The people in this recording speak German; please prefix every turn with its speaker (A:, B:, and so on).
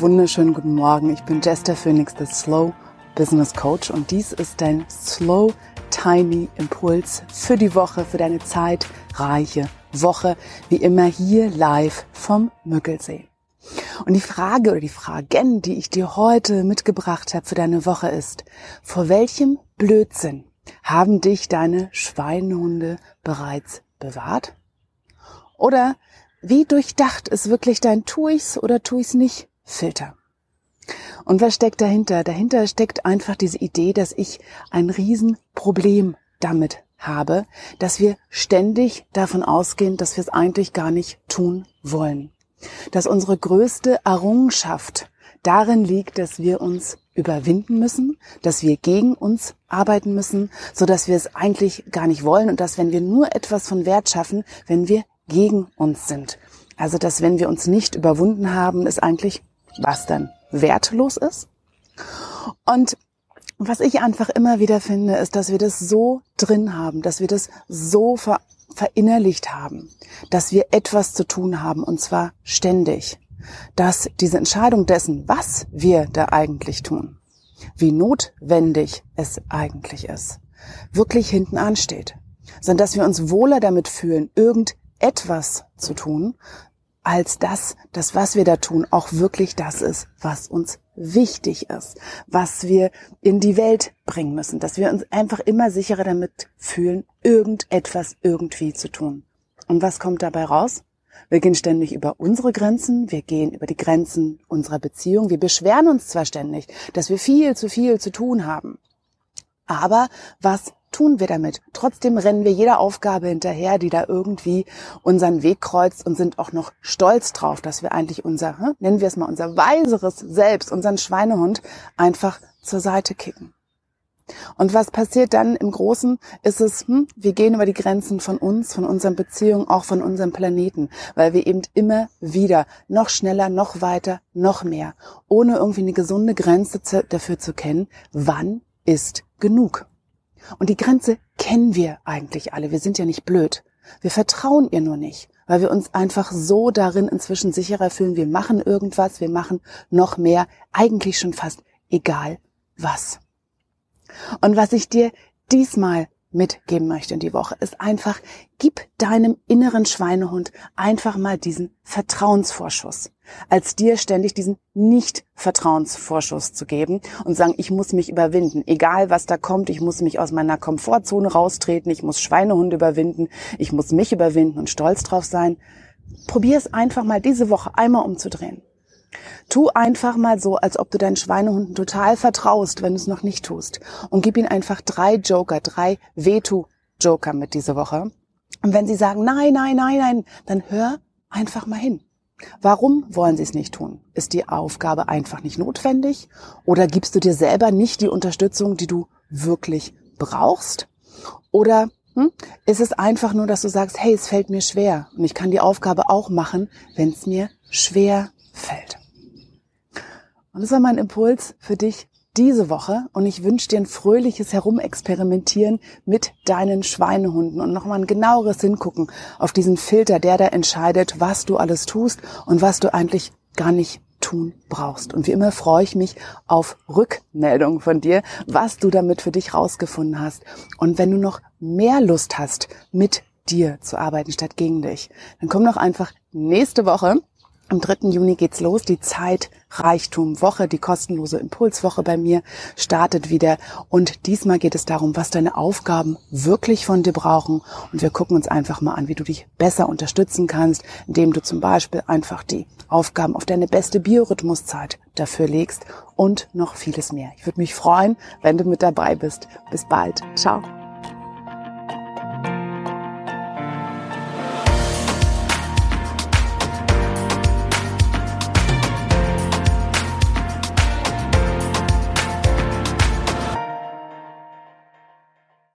A: wunderschönen guten Morgen. Ich bin Jester Phoenix, der Slow Business Coach und dies ist dein Slow Tiny Impuls für die Woche, für deine zeitreiche Woche, wie immer hier live vom Müggelsee. Und die Frage oder die Fragen, die ich dir heute mitgebracht habe für deine Woche ist, vor welchem Blödsinn haben dich deine Schweinehunde bereits bewahrt? Oder wie durchdacht ist wirklich dein tu ich's oder tu ich's nicht Filter. Und was steckt dahinter? Dahinter steckt einfach diese Idee, dass ich ein Riesenproblem damit habe, dass wir ständig davon ausgehen, dass wir es eigentlich gar nicht tun wollen. Dass unsere größte Errungenschaft darin liegt, dass wir uns überwinden müssen, dass wir gegen uns arbeiten müssen, so dass wir es eigentlich gar nicht wollen und dass wenn wir nur etwas von Wert schaffen, wenn wir gegen uns sind. Also, dass wenn wir uns nicht überwunden haben, es eigentlich was dann wertlos ist. Und was ich einfach immer wieder finde, ist, dass wir das so drin haben, dass wir das so ver verinnerlicht haben, dass wir etwas zu tun haben und zwar ständig, dass diese Entscheidung dessen, was wir da eigentlich tun, wie notwendig es eigentlich ist, wirklich hinten ansteht, sondern dass wir uns wohler damit fühlen, irgendetwas zu tun, als dass das, was wir da tun, auch wirklich das ist, was uns wichtig ist, was wir in die Welt bringen müssen, dass wir uns einfach immer sicherer damit fühlen, irgendetwas irgendwie zu tun. Und was kommt dabei raus? Wir gehen ständig über unsere Grenzen, wir gehen über die Grenzen unserer Beziehung, wir beschweren uns zwar ständig, dass wir viel zu viel zu tun haben. Aber was tun wir damit? Trotzdem rennen wir jeder Aufgabe hinterher, die da irgendwie unseren Weg kreuzt und sind auch noch stolz drauf, dass wir eigentlich unser, hm, nennen wir es mal unser weiseres Selbst, unseren Schweinehund einfach zur Seite kicken. Und was passiert dann im Großen, ist es, hm, wir gehen über die Grenzen von uns, von unseren Beziehungen, auch von unserem Planeten, weil wir eben immer wieder noch schneller, noch weiter, noch mehr, ohne irgendwie eine gesunde Grenze dafür zu kennen, wann ist genug. Und die Grenze kennen wir eigentlich alle. Wir sind ja nicht blöd. Wir vertrauen ihr nur nicht, weil wir uns einfach so darin inzwischen sicherer fühlen. Wir machen irgendwas, wir machen noch mehr, eigentlich schon fast egal was. Und was ich dir diesmal mitgeben möchte in die Woche, ist einfach, gib deinem inneren Schweinehund einfach mal diesen Vertrauensvorschuss, als dir ständig diesen Nicht-Vertrauensvorschuss zu geben und sagen, ich muss mich überwinden, egal was da kommt, ich muss mich aus meiner Komfortzone raustreten, ich muss Schweinehunde überwinden, ich muss mich überwinden und stolz drauf sein. Probier es einfach mal diese Woche einmal umzudrehen. Tu einfach mal so, als ob du deinen Schweinehunden total vertraust, wenn du es noch nicht tust. Und gib ihnen einfach drei Joker, drei Veto-Joker mit diese Woche. Und wenn sie sagen, nein, nein, nein, nein, dann hör einfach mal hin. Warum wollen sie es nicht tun? Ist die Aufgabe einfach nicht notwendig? Oder gibst du dir selber nicht die Unterstützung, die du wirklich brauchst? Oder hm, ist es einfach nur, dass du sagst, hey, es fällt mir schwer und ich kann die Aufgabe auch machen, wenn es mir schwer fällt? Und das war mein Impuls für dich diese Woche und ich wünsche dir ein fröhliches Herumexperimentieren mit deinen Schweinehunden und nochmal ein genaueres Hingucken auf diesen Filter, der da entscheidet, was du alles tust und was du eigentlich gar nicht tun brauchst. Und wie immer freue ich mich auf Rückmeldungen von dir, was du damit für dich rausgefunden hast. Und wenn du noch mehr Lust hast, mit dir zu arbeiten statt gegen dich, dann komm doch einfach nächste Woche am 3. Juni geht's los. Die Zeit Reichtum Woche, die kostenlose Impulswoche bei mir startet wieder. Und diesmal geht es darum, was deine Aufgaben wirklich von dir brauchen. Und wir gucken uns einfach mal an, wie du dich besser unterstützen kannst, indem du zum Beispiel einfach die Aufgaben auf deine beste Biorhythmuszeit dafür legst und noch vieles mehr. Ich würde mich freuen, wenn du mit dabei bist. Bis bald. Ciao.